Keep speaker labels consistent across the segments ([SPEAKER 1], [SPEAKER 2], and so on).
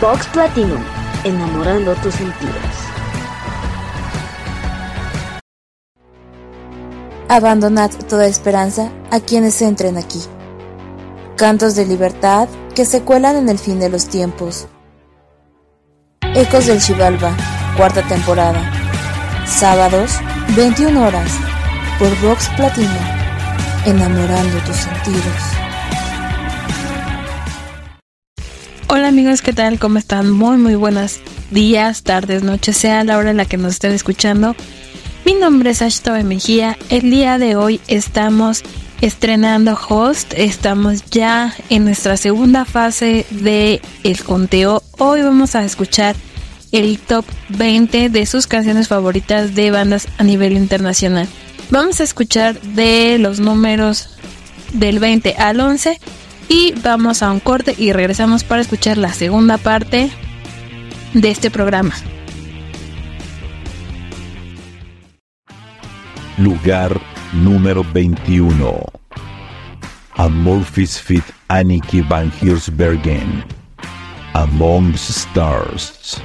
[SPEAKER 1] Vox Platinum, enamorando tus sentidos.
[SPEAKER 2] Abandonad toda esperanza a quienes entren aquí. Cantos de libertad que se cuelan en el fin de los tiempos. Ecos del Chivalba, cuarta temporada. Sábados, 21 horas, por Vox Platinum, enamorando tus sentidos.
[SPEAKER 3] Hola amigos, ¿qué tal? ¿Cómo están? Muy muy buenas días, tardes, noches, sea la hora en la que nos estén escuchando. Mi nombre es Ashtobe Mejía. El día de hoy estamos estrenando host. Estamos ya en nuestra segunda fase de conteo. Hoy vamos a escuchar el top 20 de sus canciones favoritas de bandas a nivel internacional. Vamos a escuchar de los números del 20 al 11 y vamos a un corte y regresamos para escuchar la segunda parte de este programa.
[SPEAKER 4] Lugar número 21. Amorphis Fit Aniki van Giersbergen. Amongst Stars.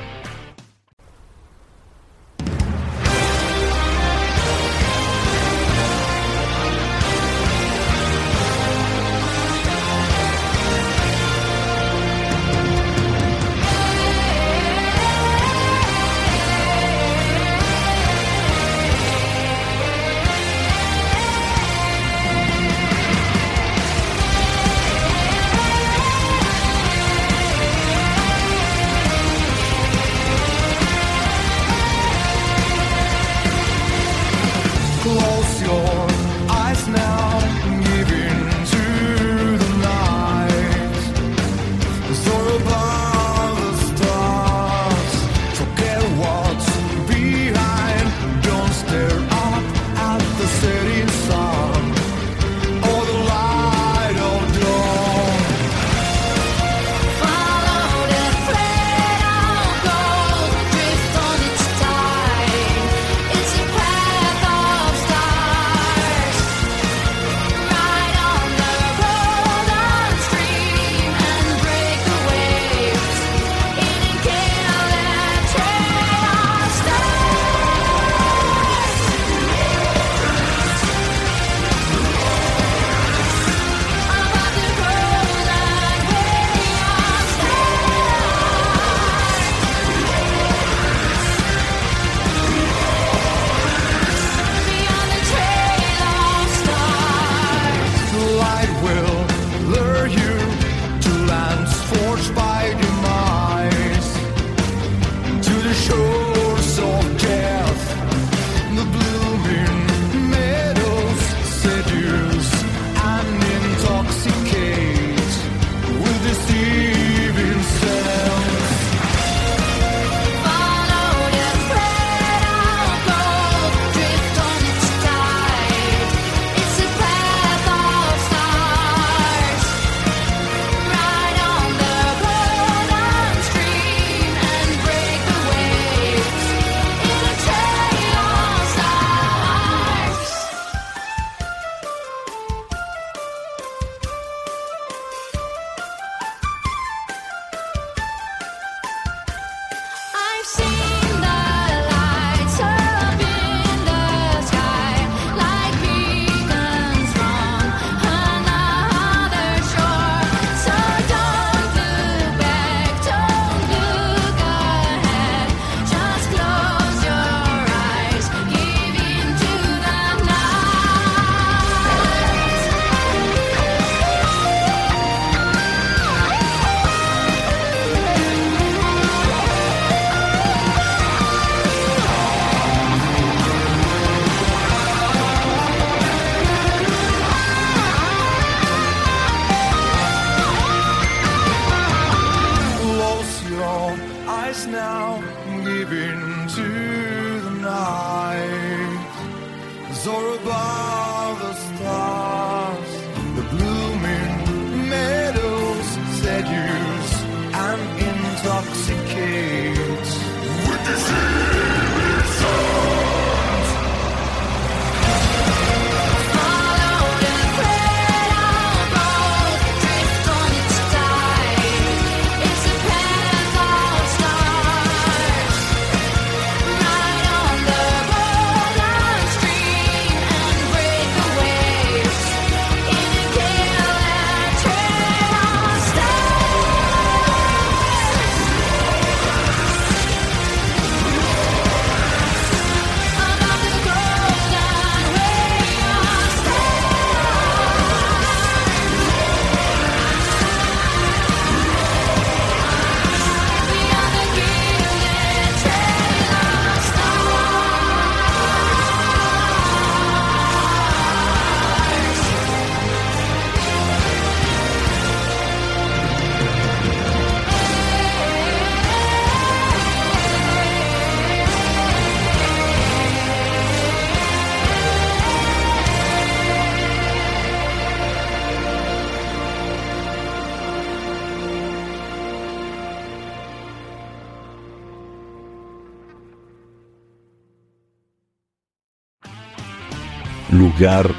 [SPEAKER 5] Lugar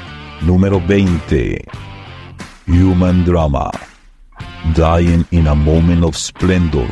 [SPEAKER 5] número 20. Human Drama. Dying in a Moment of Splendor.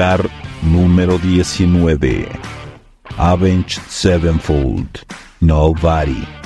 [SPEAKER 5] Lugar número 19. Avenged Sevenfold. Nobody.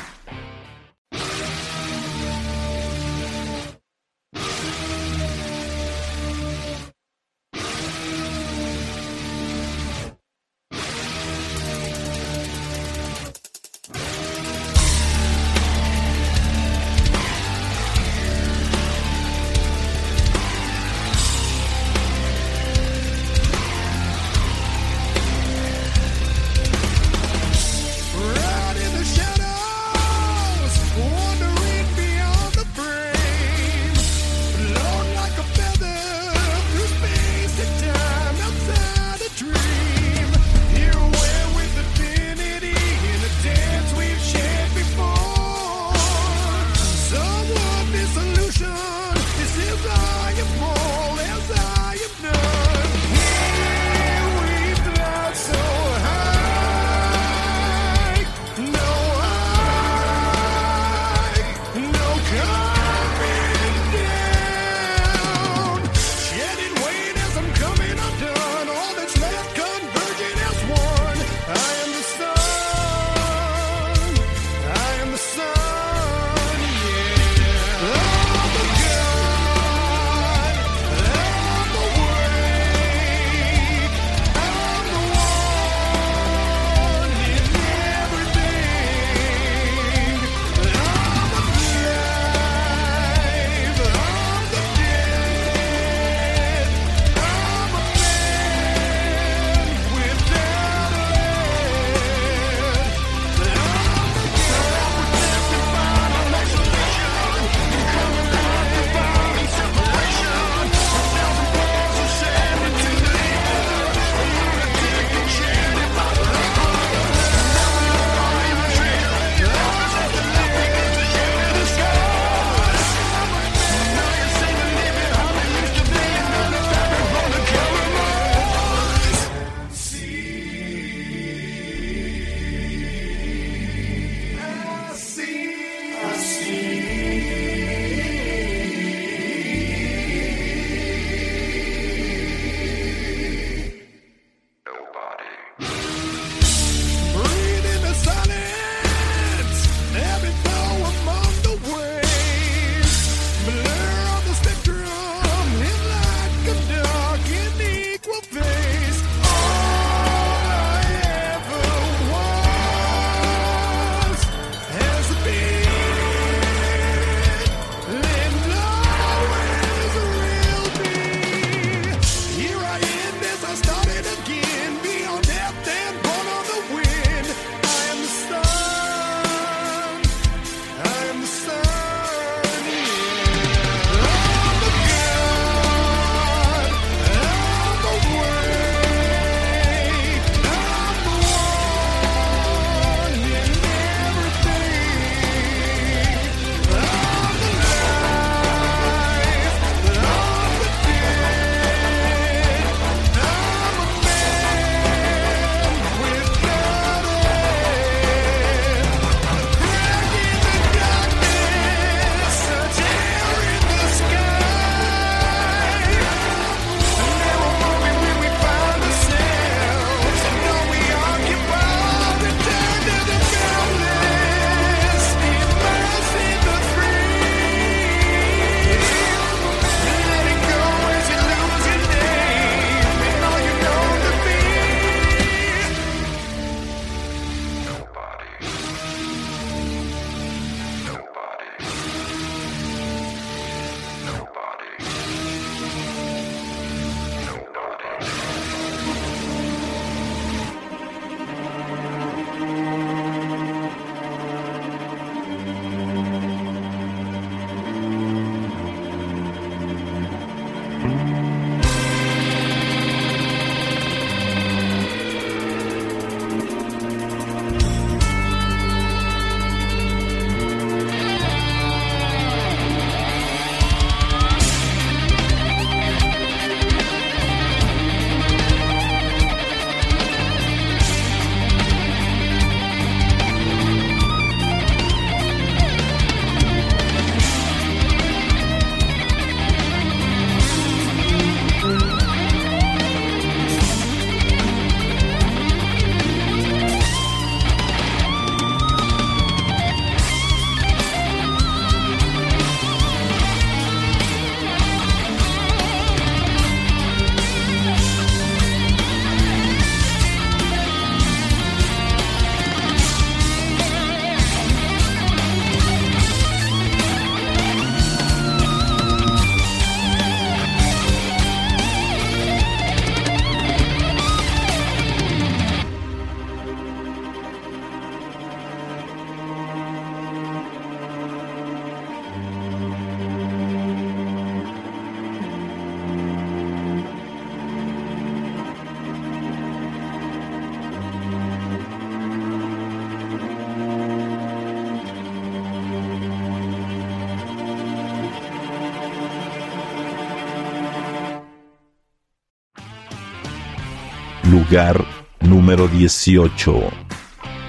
[SPEAKER 6] Lugar número 18.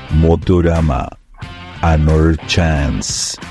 [SPEAKER 6] Motorama. Another Chance.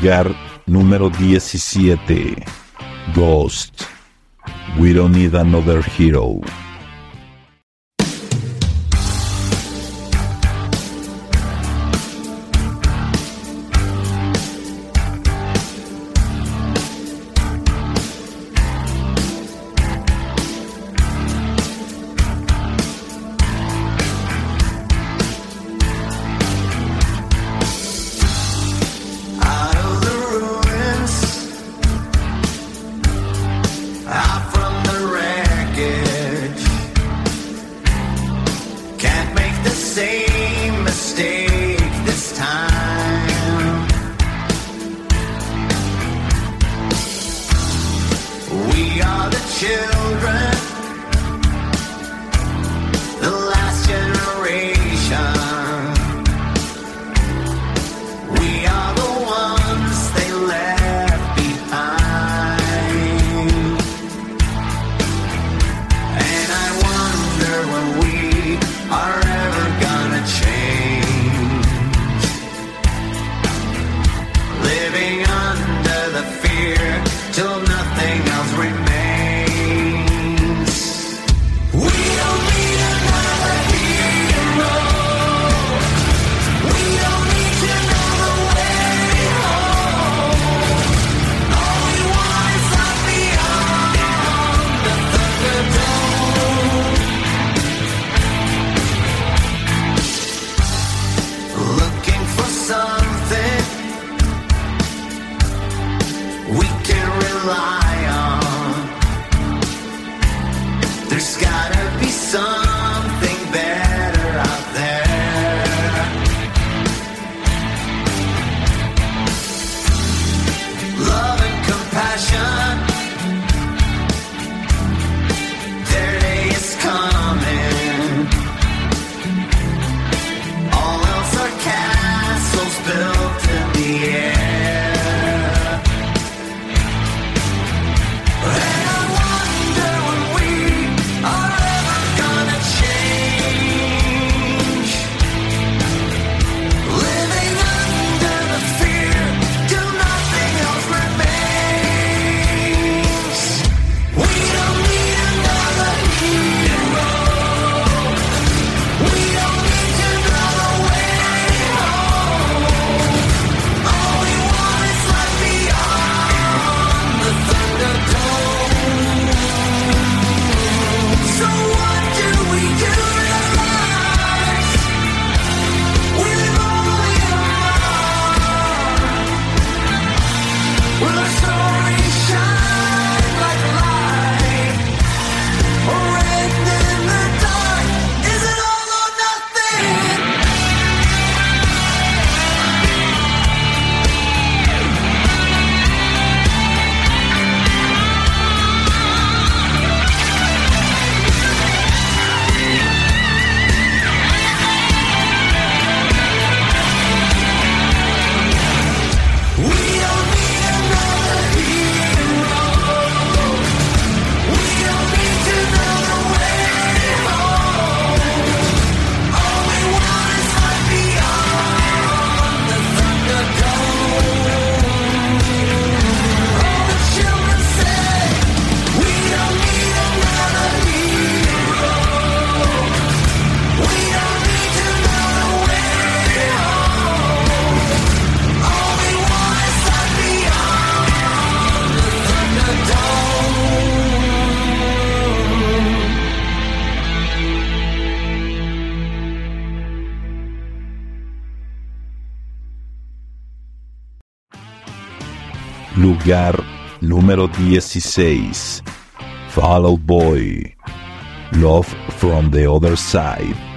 [SPEAKER 6] Lugar número 17. Ghost. We don't need another hero.
[SPEAKER 7] Número 16. Follow Boy. Love from the Other Side.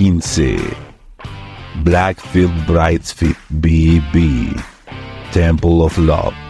[SPEAKER 8] 15. Blackfield Brightfield BB Temple of Love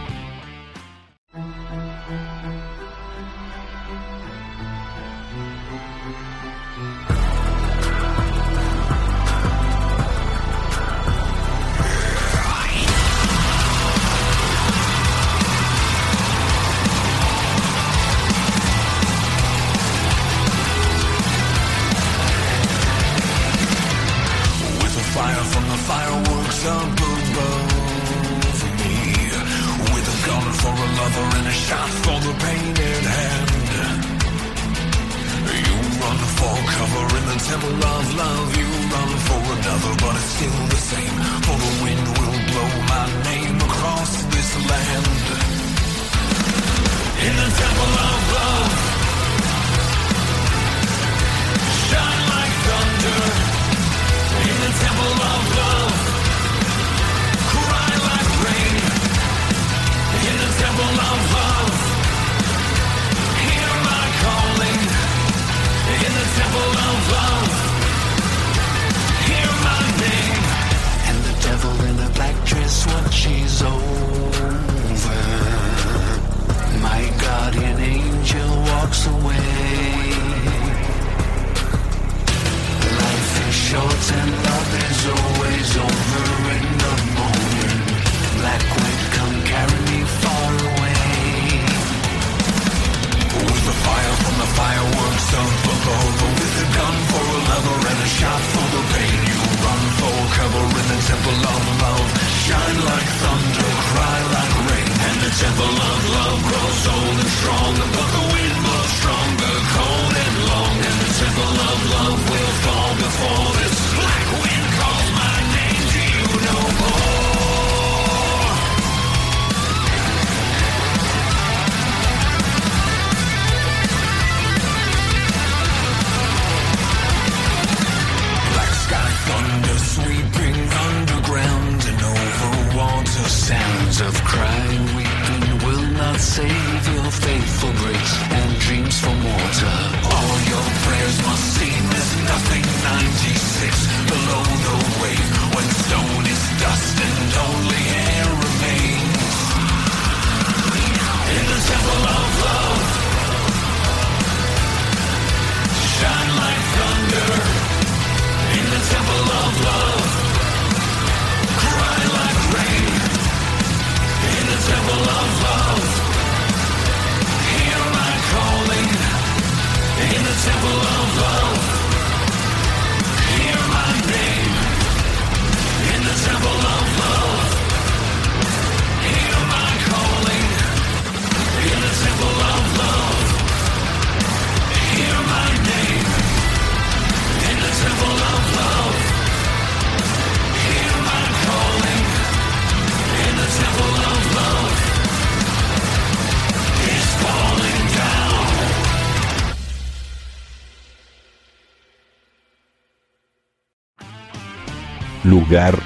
[SPEAKER 8] lugar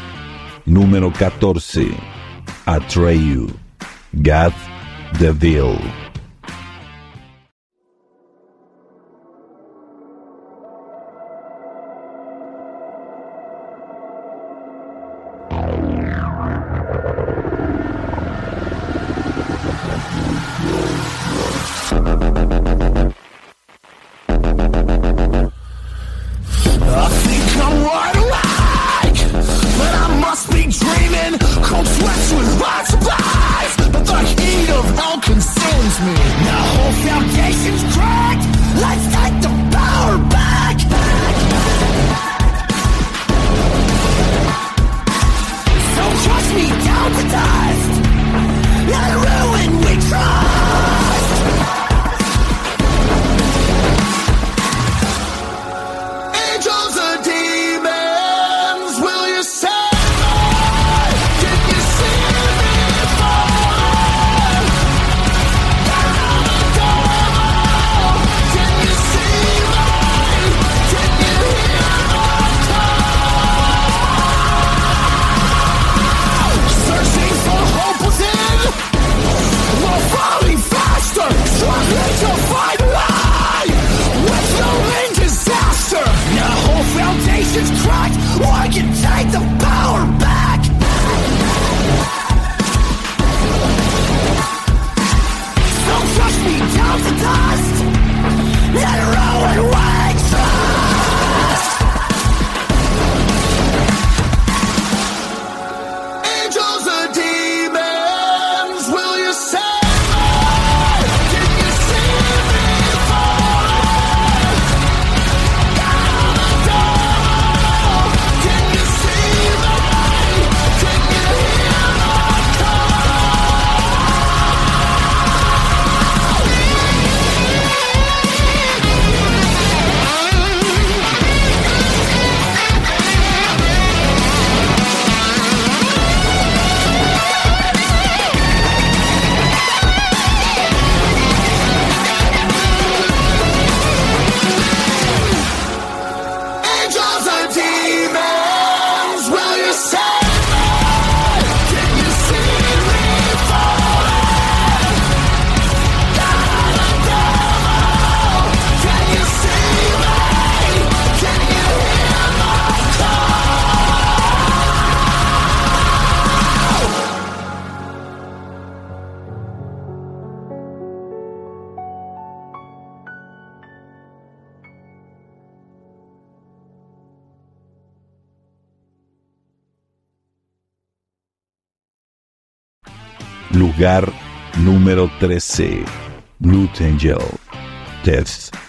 [SPEAKER 8] número 14, Atreyu, God the Veil.
[SPEAKER 7] Lugar número 13. Blue Angel. Death.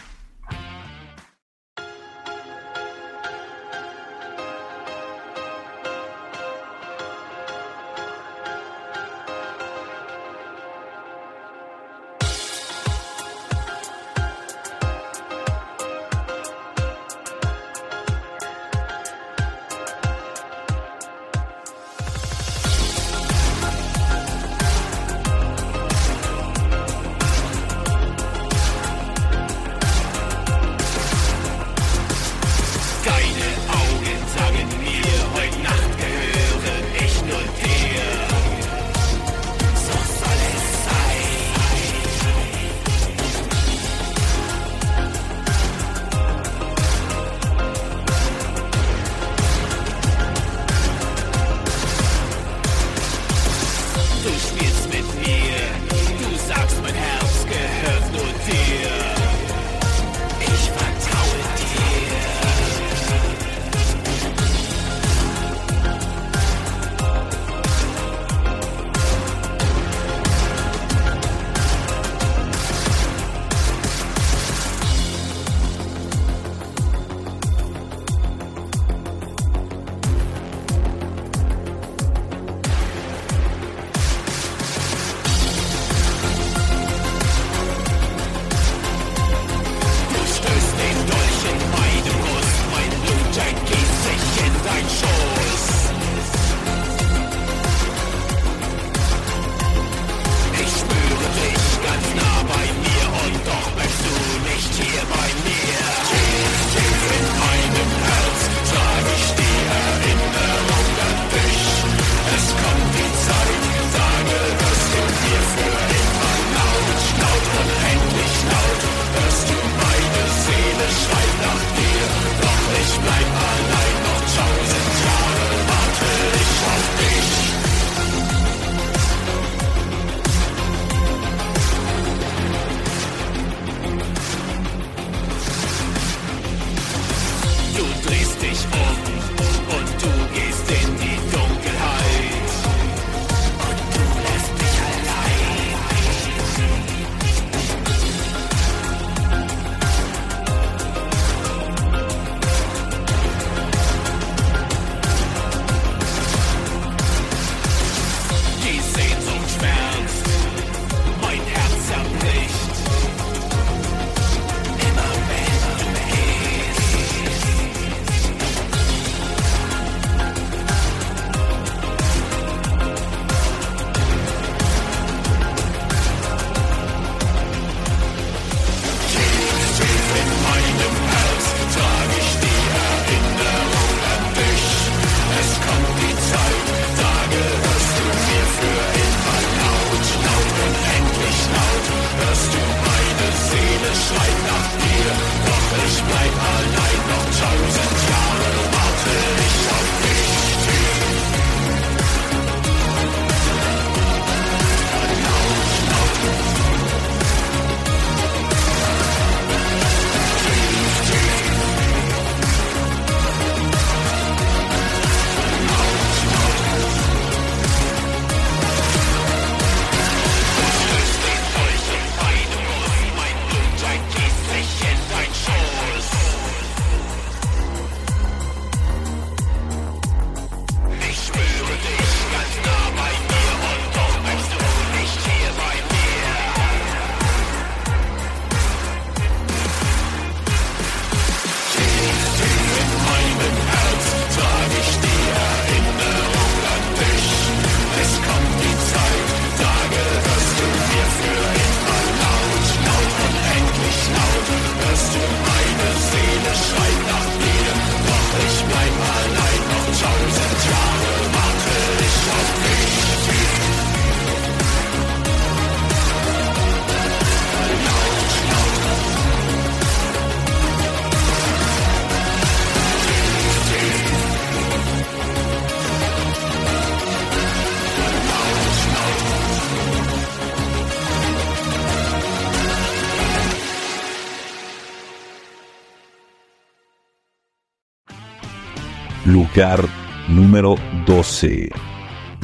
[SPEAKER 9] Card número 12.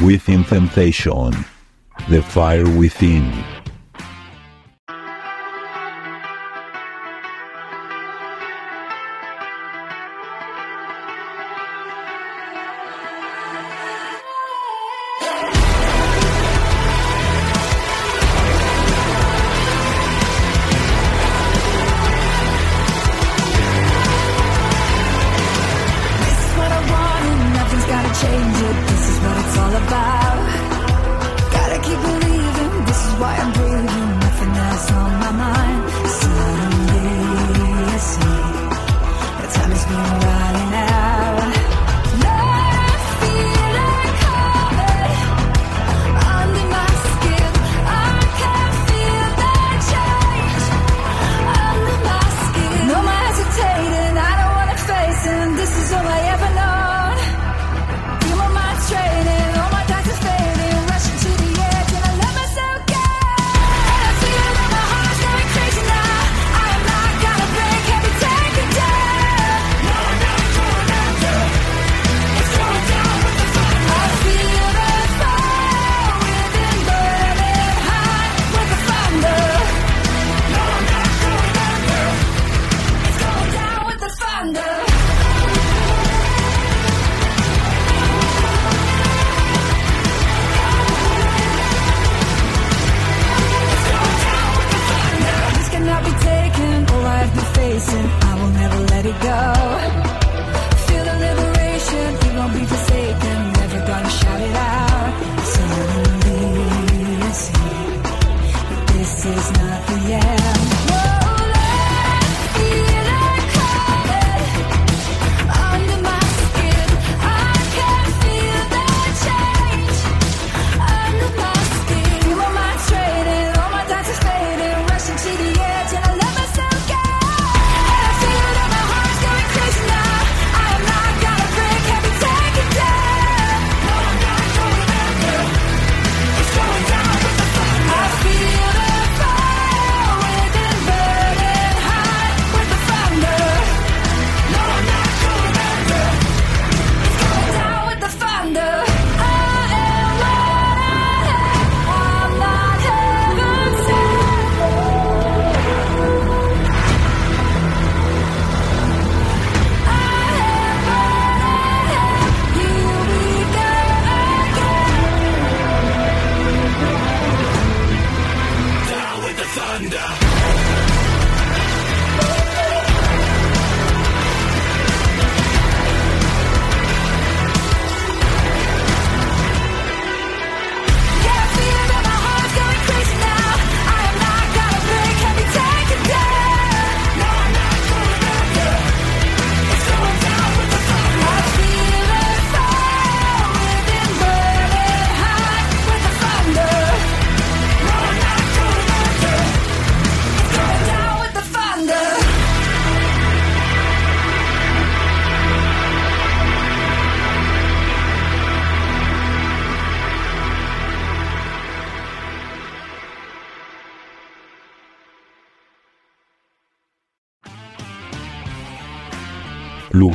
[SPEAKER 9] Within Temptation. The Fire Within.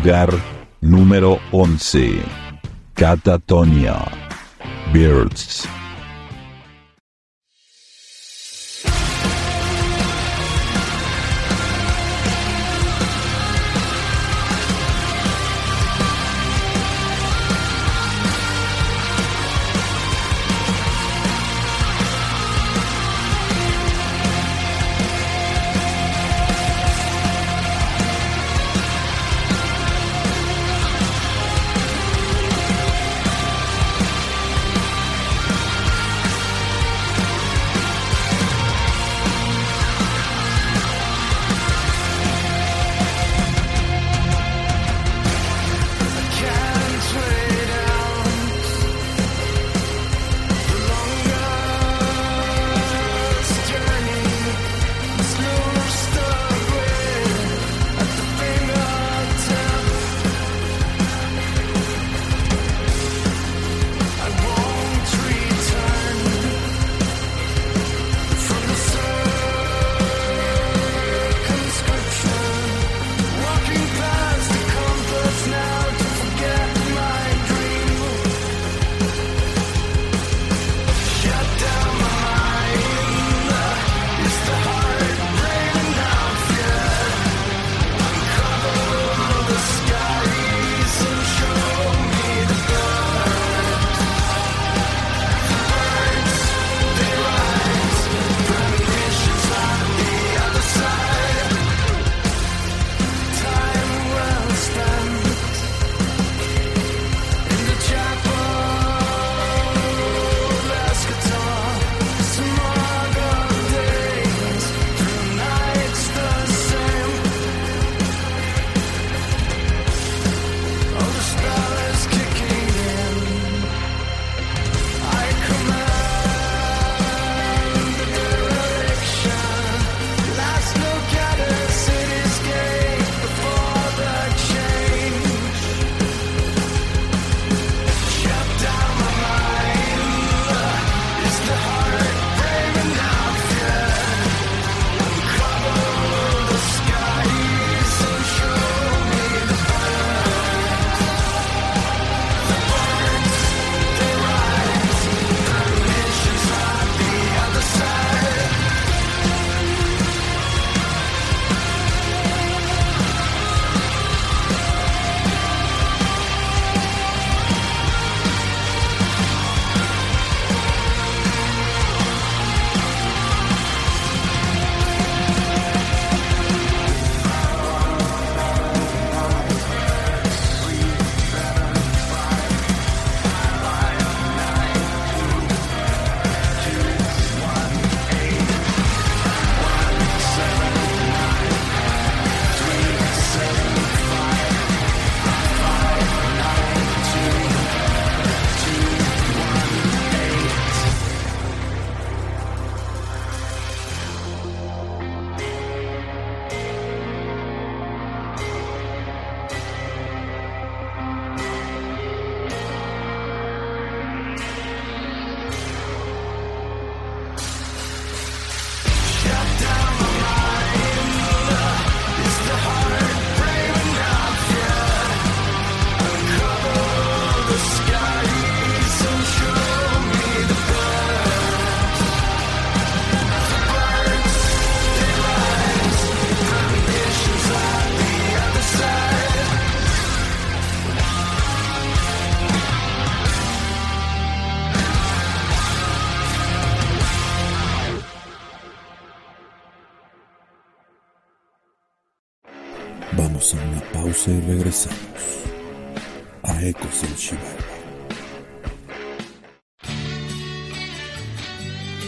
[SPEAKER 9] lugar número 11. Catatonia. Birds.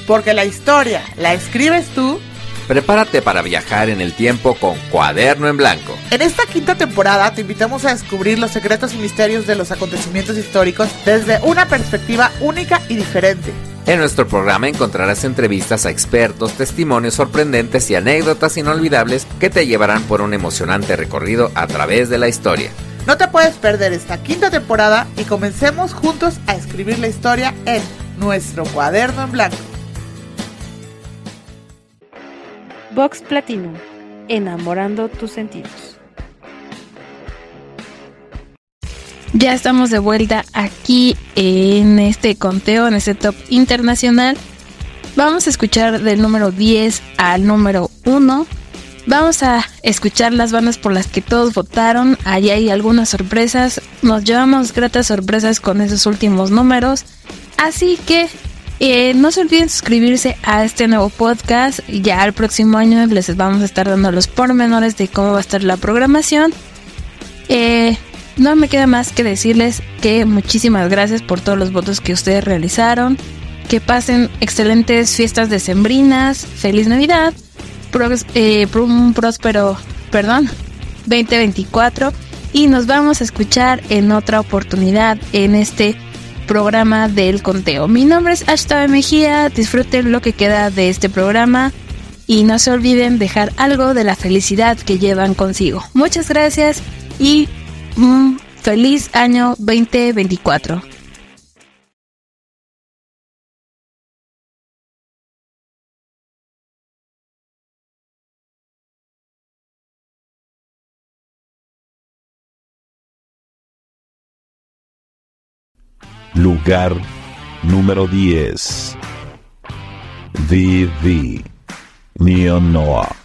[SPEAKER 10] Porque la historia la escribes tú.
[SPEAKER 11] Prepárate para viajar en el tiempo con Cuaderno en Blanco.
[SPEAKER 10] En esta quinta temporada te invitamos a descubrir los secretos y misterios de los acontecimientos históricos desde una perspectiva única y diferente.
[SPEAKER 11] En nuestro programa encontrarás entrevistas a expertos, testimonios sorprendentes y anécdotas inolvidables que te llevarán por un emocionante recorrido a través de la historia.
[SPEAKER 10] No te puedes perder esta quinta temporada y comencemos juntos a escribir la historia en nuestro cuaderno en blanco.
[SPEAKER 12] Vox Platinum, enamorando tus sentidos.
[SPEAKER 3] Ya estamos de vuelta aquí en este conteo, en este top internacional. Vamos a escuchar del número 10 al número 1. Vamos a escuchar las bandas por las que todos votaron. Allí hay algunas sorpresas. Nos llevamos gratas sorpresas con esos últimos números. Así que eh, no se olviden suscribirse a este nuevo podcast. Ya el próximo año les vamos a estar dando los pormenores de cómo va a estar la programación. Eh, no me queda más que decirles que muchísimas gracias por todos los votos que ustedes realizaron. Que pasen excelentes fiestas decembrinas. Feliz Navidad. Eh, un próspero, perdón, 2024. Y nos vamos a escuchar en otra oportunidad en este programa del conteo. Mi nombre es Ashton Mejía. Disfruten lo que queda de este programa. Y no se olviden dejar algo de la felicidad que llevan consigo. Muchas gracias y un feliz año 2024.
[SPEAKER 5] Lugar número 10. VV. Neon Noah.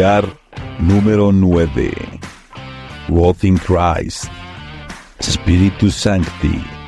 [SPEAKER 7] Lugar número 9. Rotting Christ. Spiritus Sancti.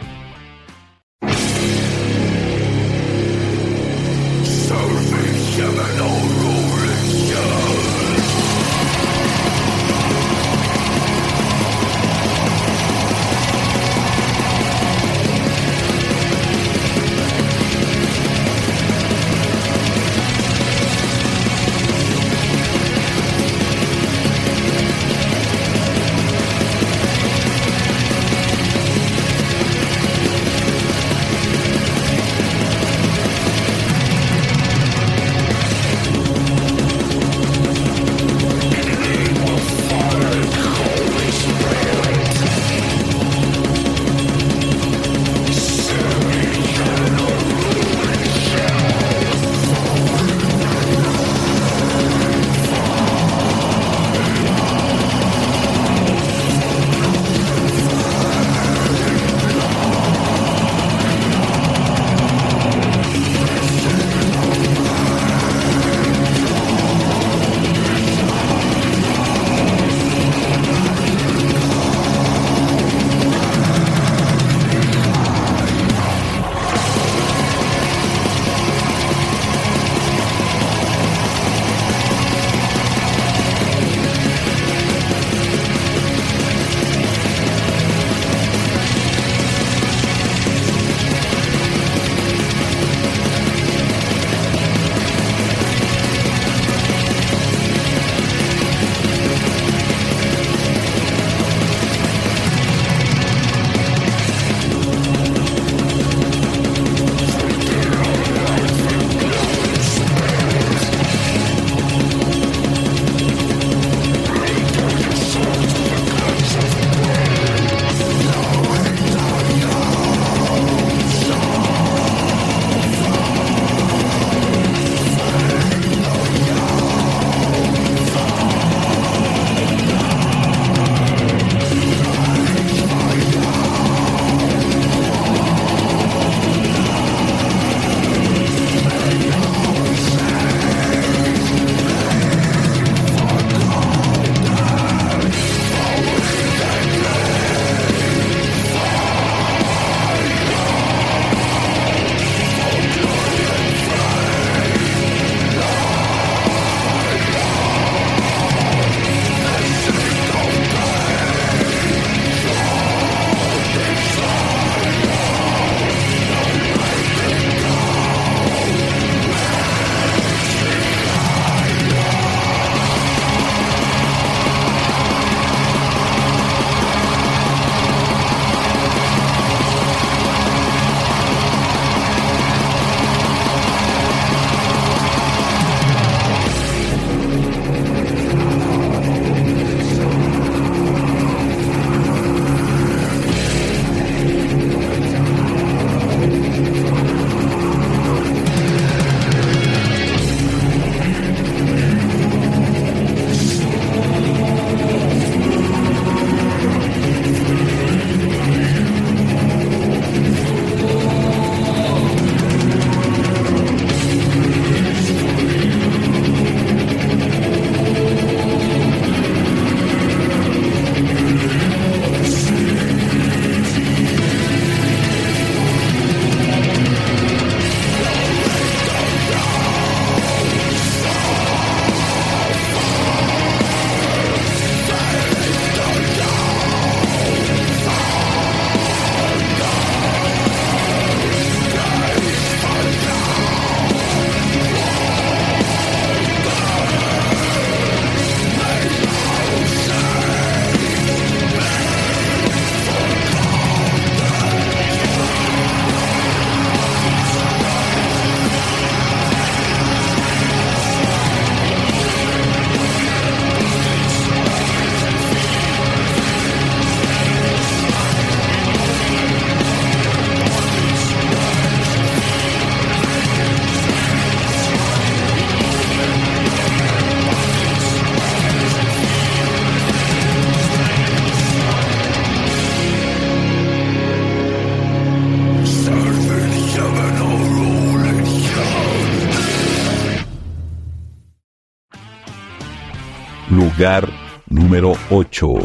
[SPEAKER 13] lugar número 8,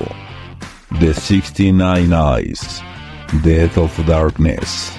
[SPEAKER 13] The 69 Eyes, Death of Darkness.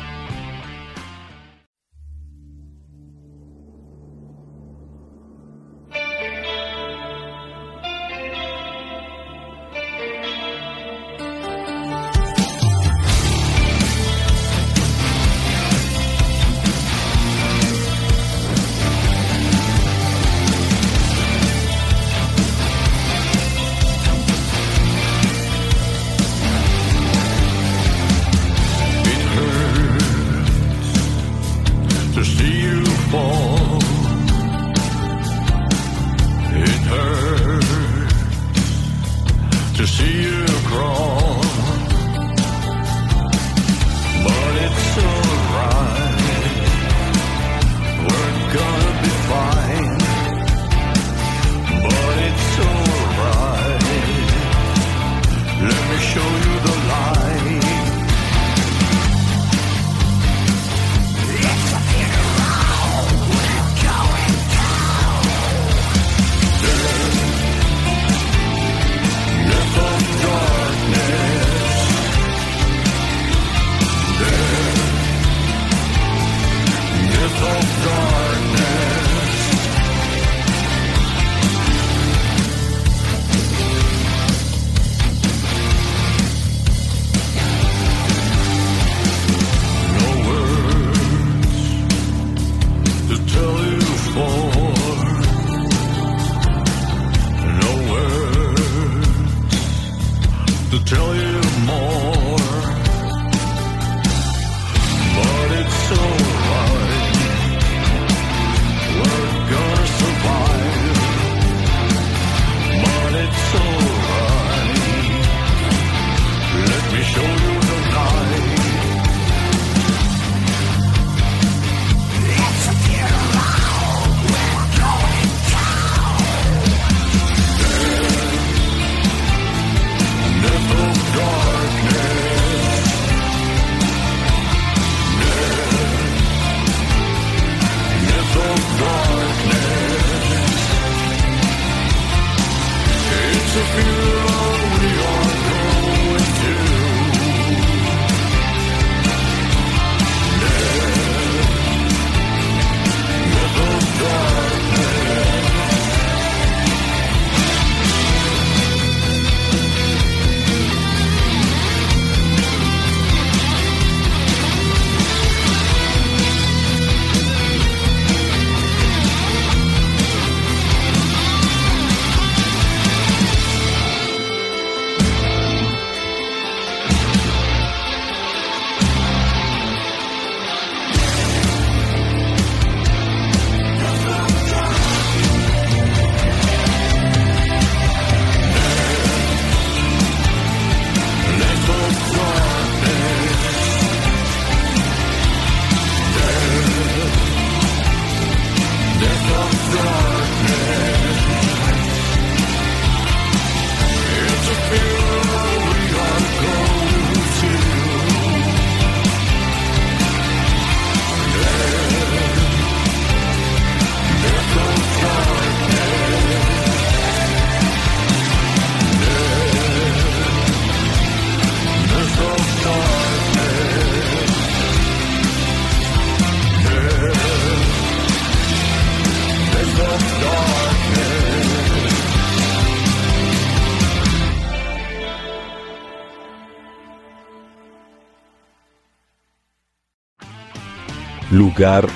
[SPEAKER 13] lugar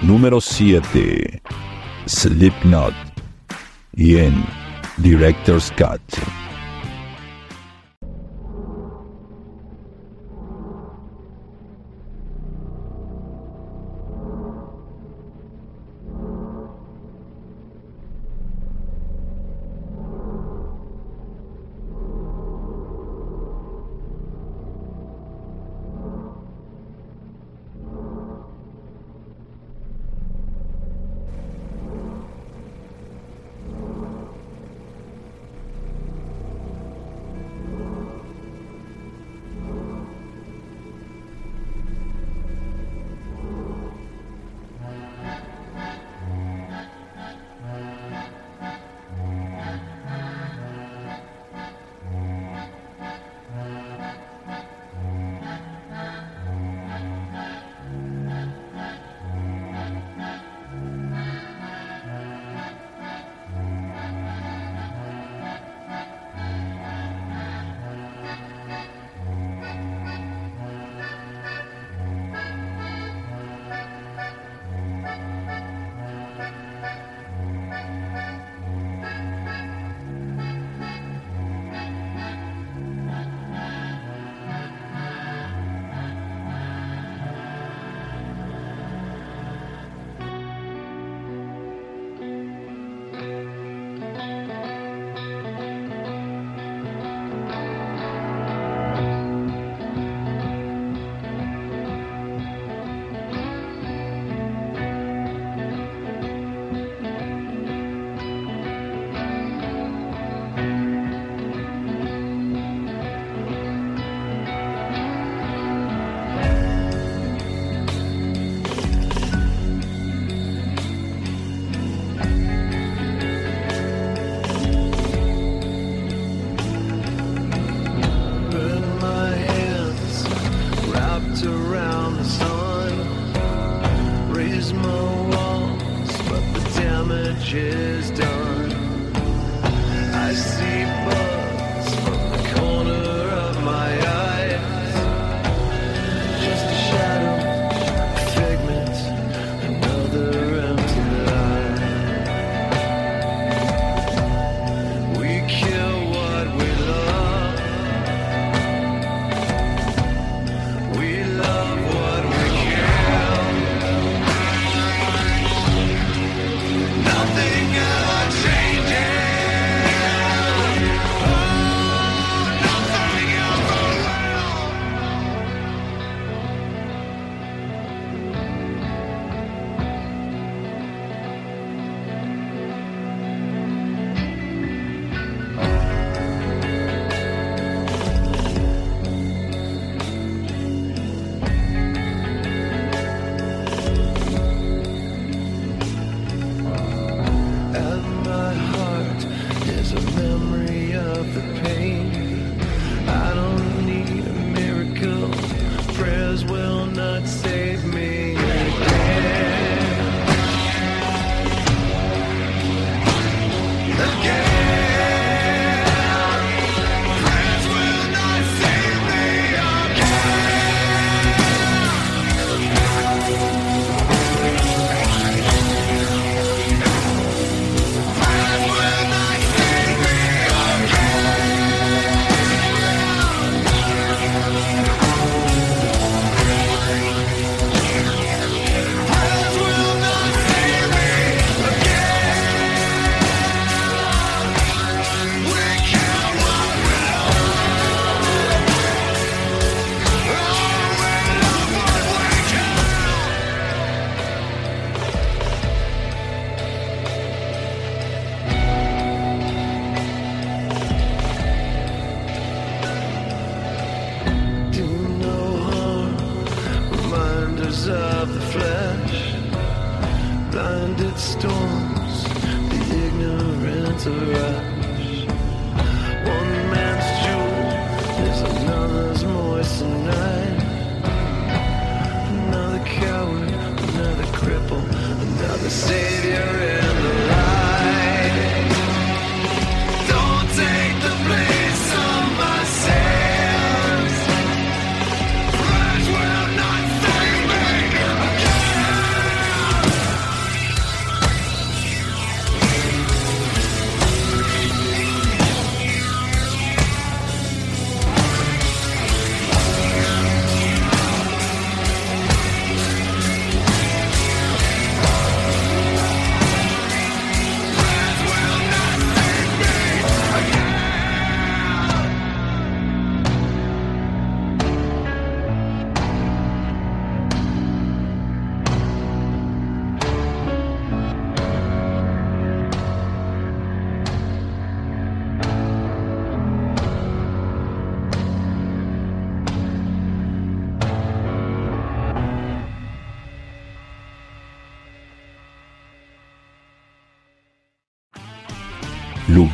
[SPEAKER 13] número 7, Slipknot, y en Director's Cut.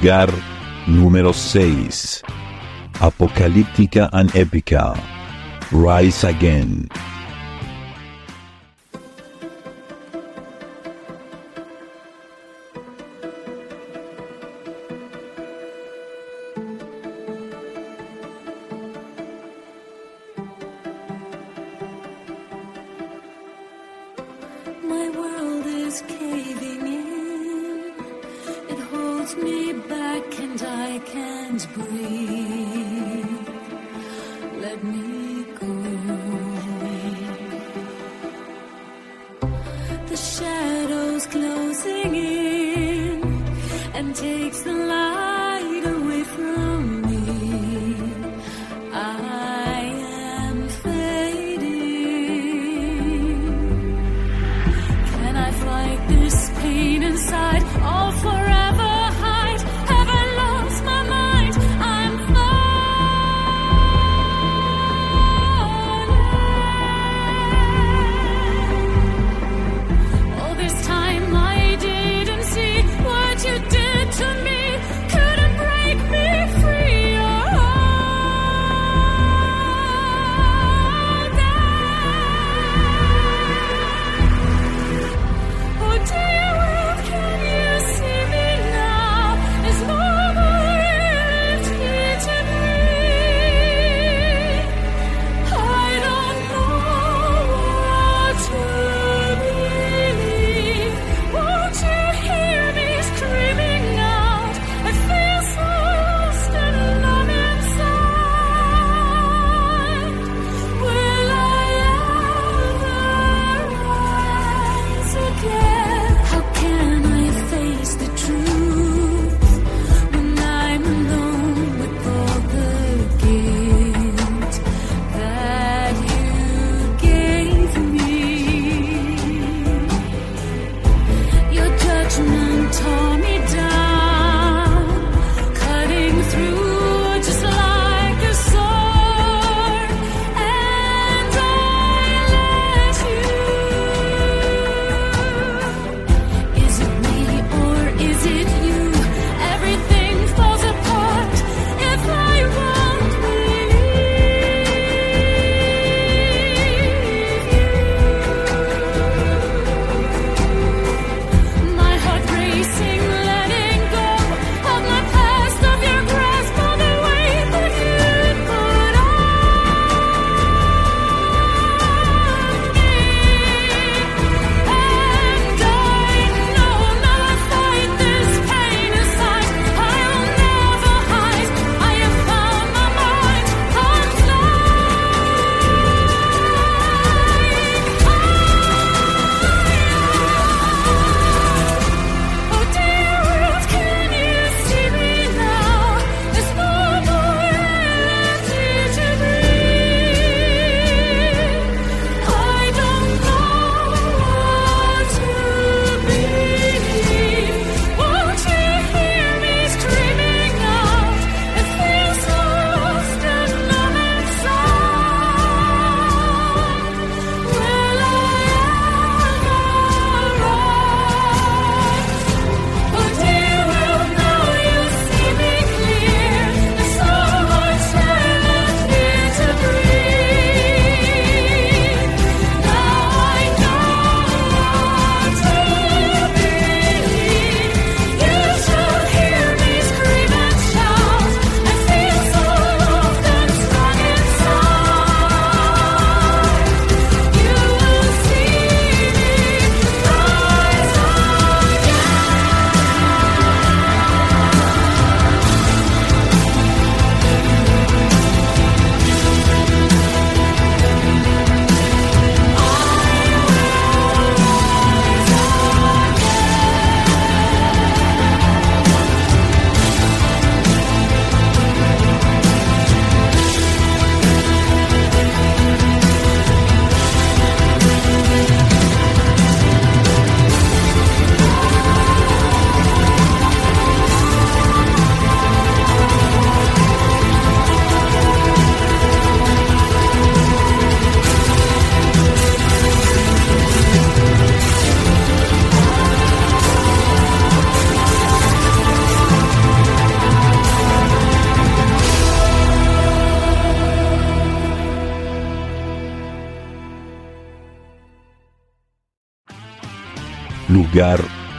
[SPEAKER 7] Lugar número 6. Apocalíptica and Épica. Rise Again.
[SPEAKER 4] takes the light away from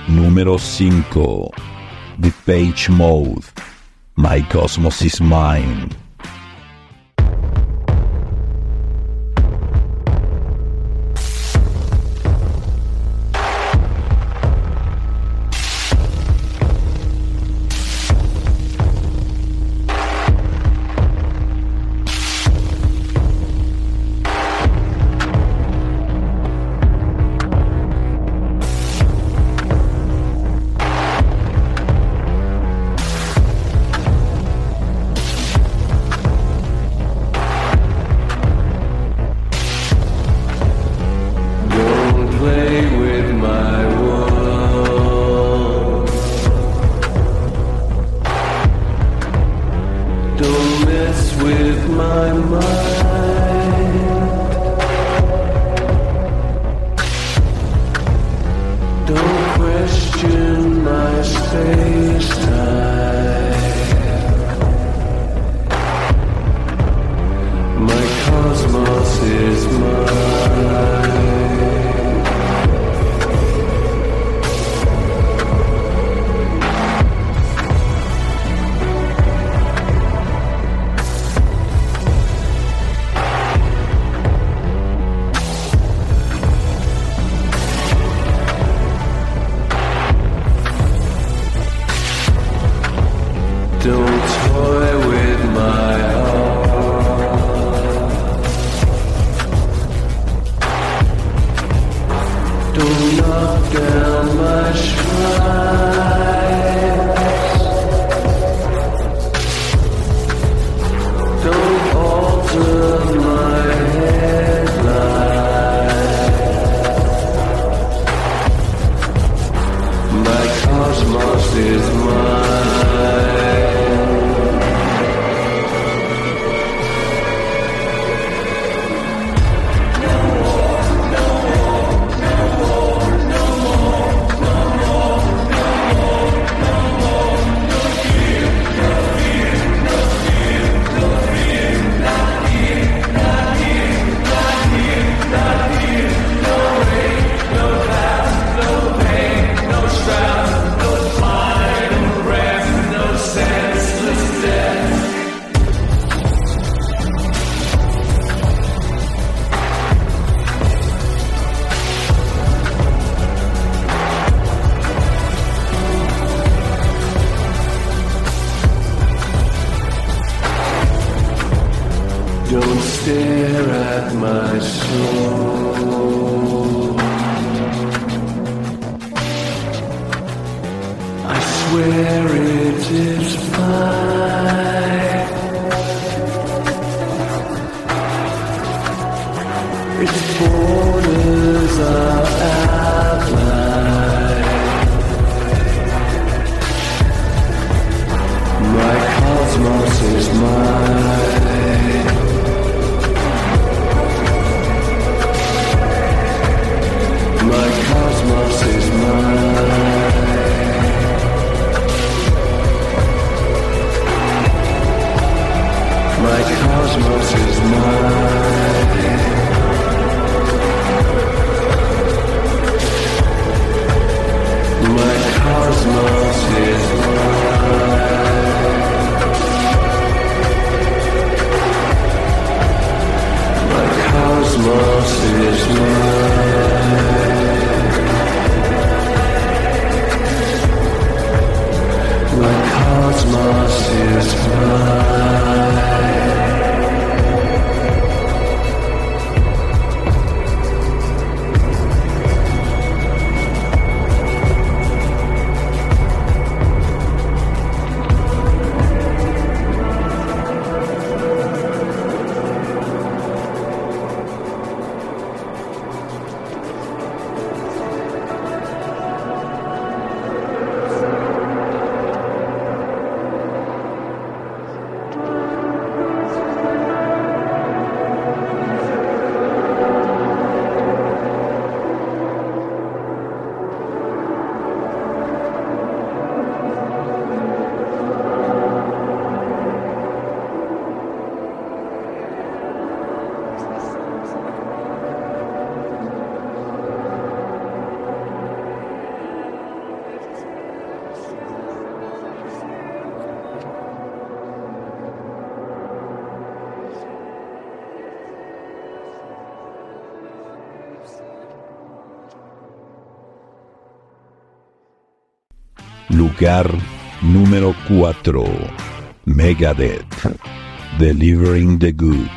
[SPEAKER 7] número 5, The Page Mode, My Cosmos is Mine.
[SPEAKER 5] knock down my shrine.
[SPEAKER 6] Lugar número 4. Megadeth. Delivering the
[SPEAKER 8] Good.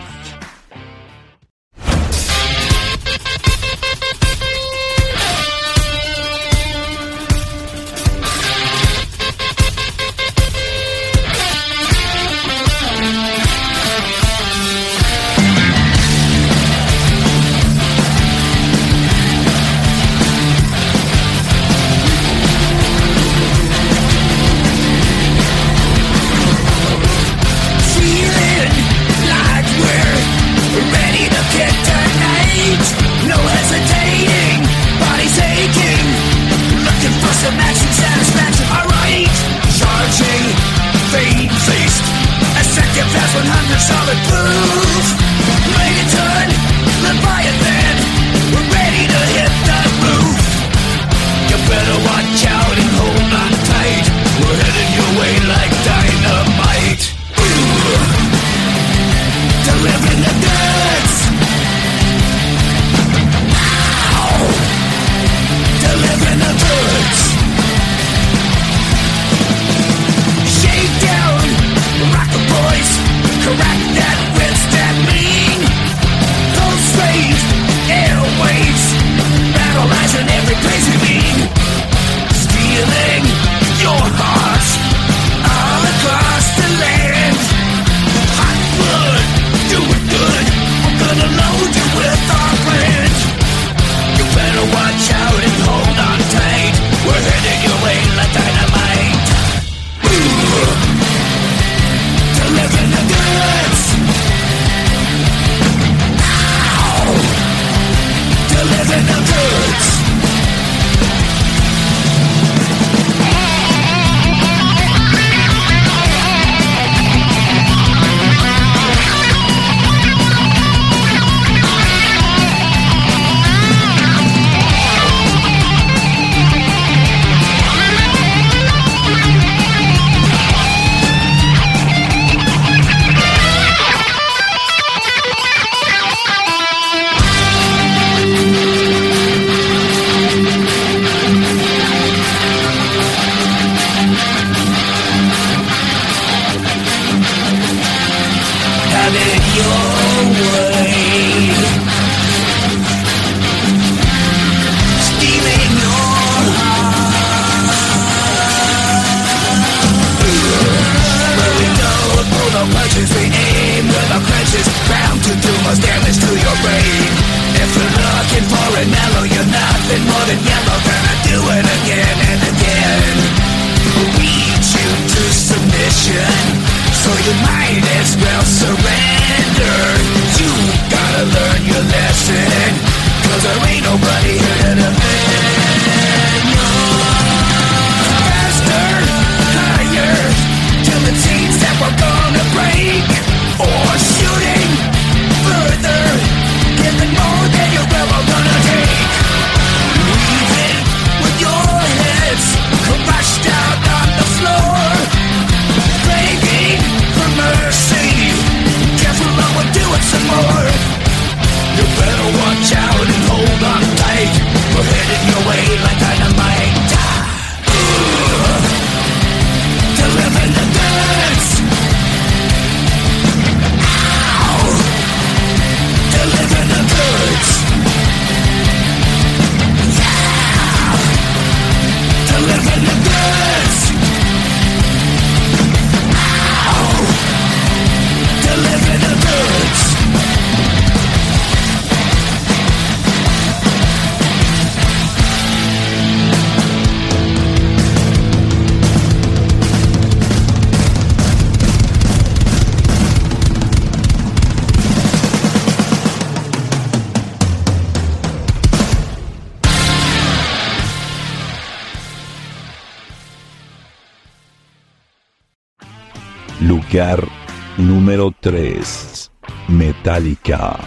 [SPEAKER 6] Metallica.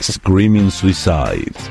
[SPEAKER 6] Screaming Suicide.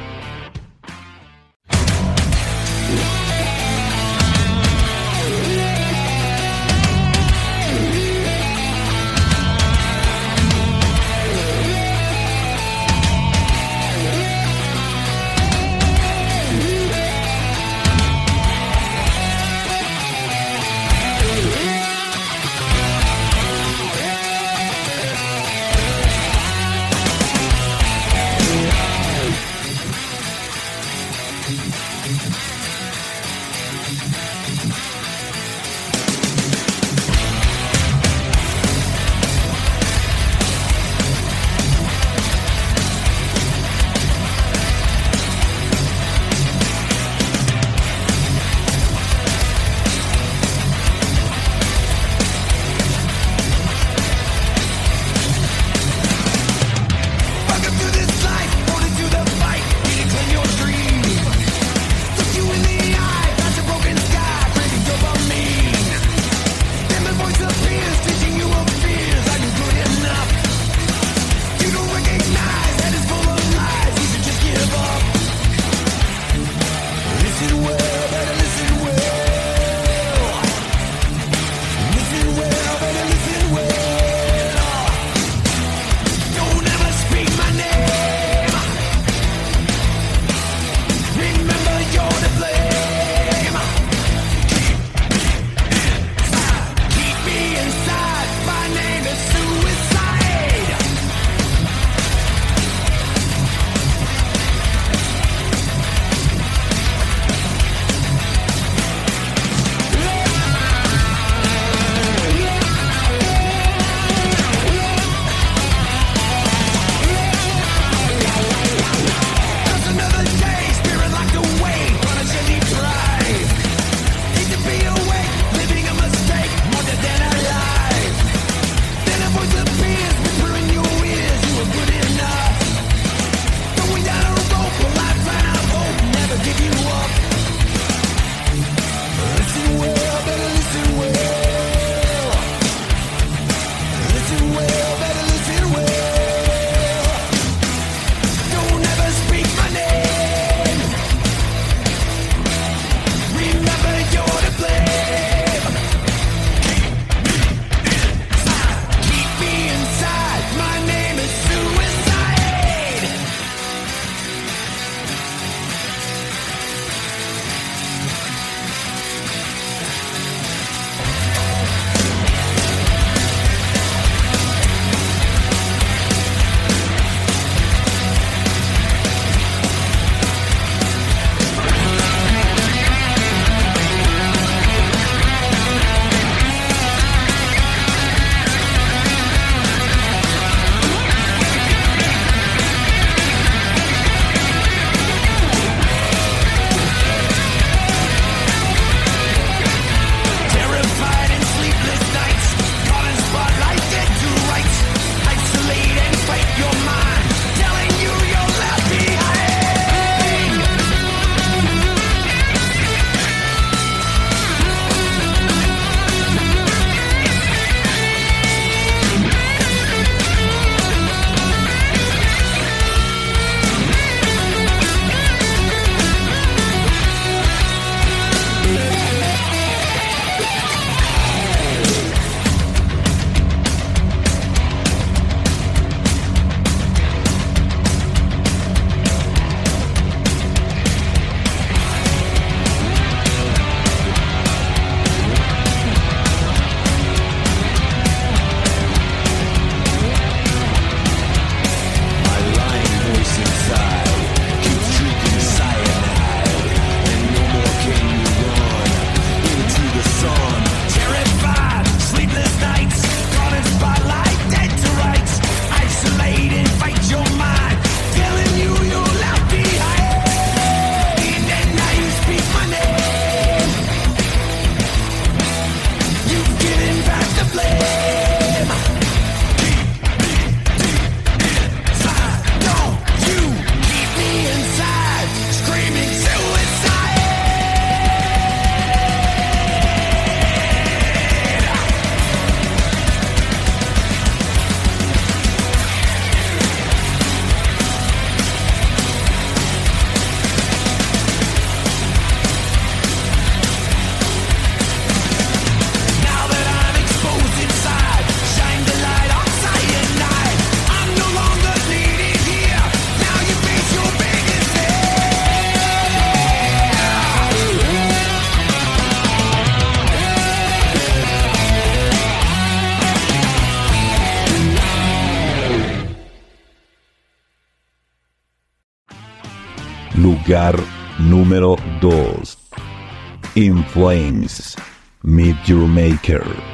[SPEAKER 7] Lugar
[SPEAKER 8] número 2. In Flames, Meet Your Maker.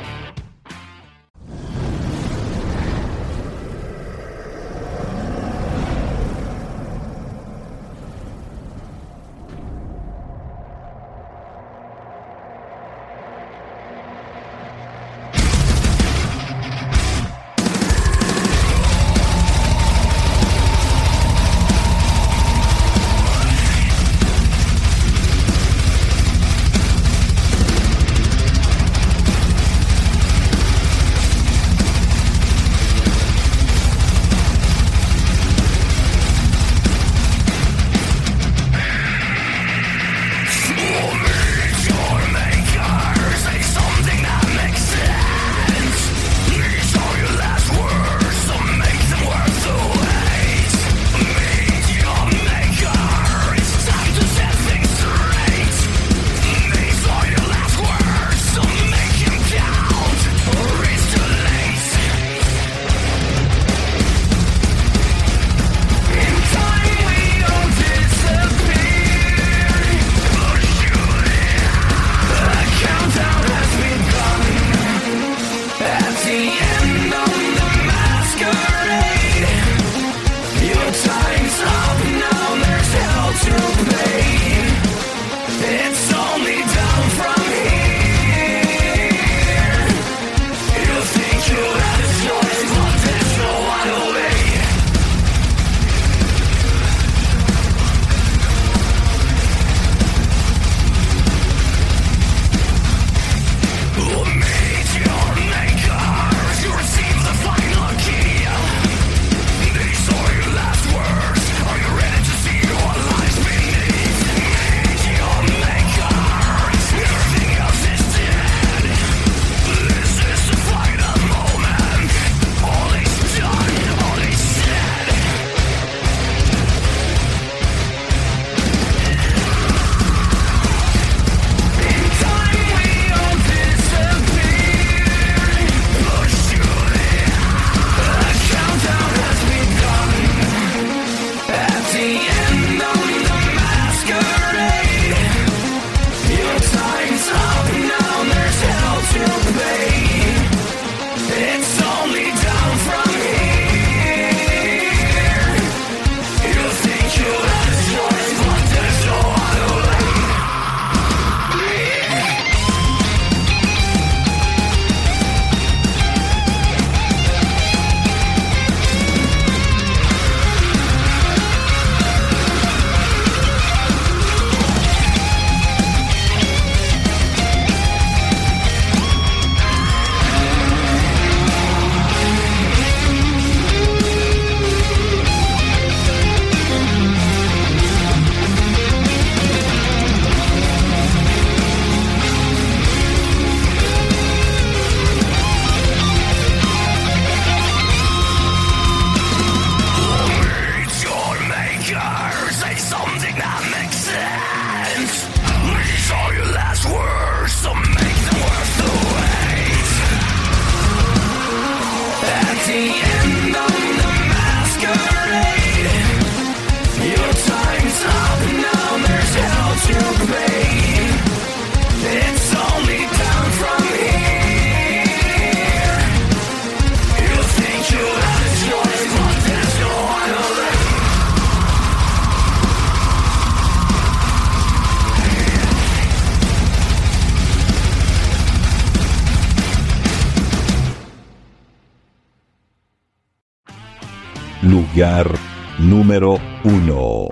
[SPEAKER 8] Lugar número 1.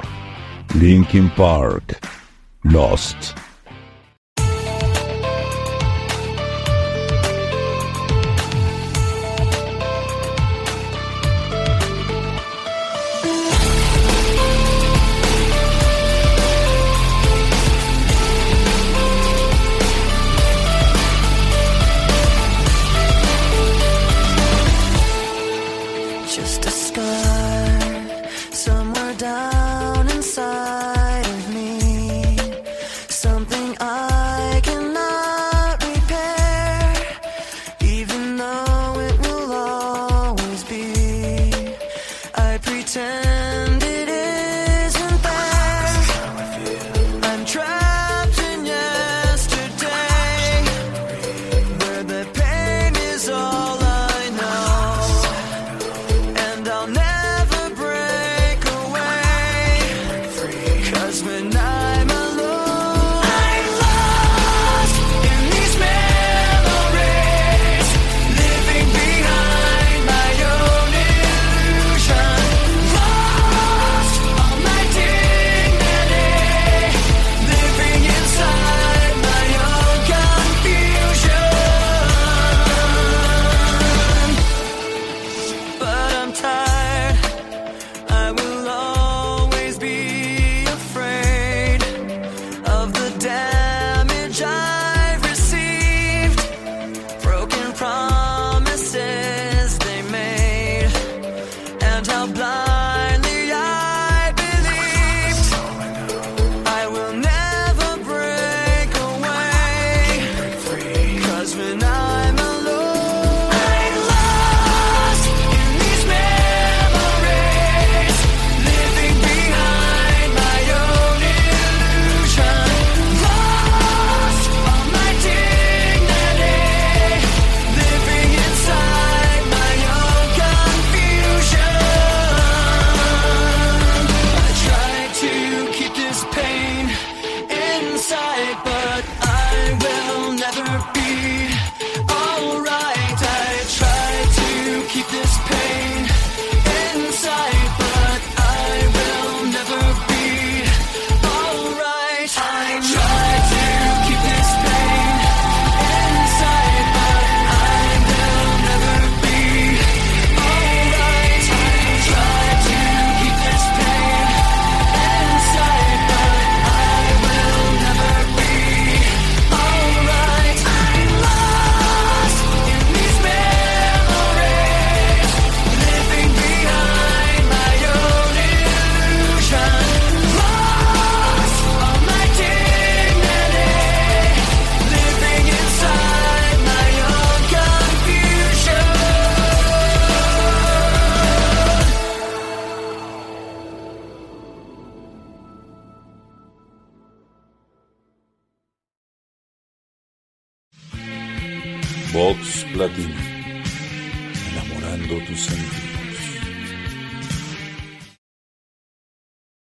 [SPEAKER 8] Linkin Park. Lost.
[SPEAKER 14] Just a scar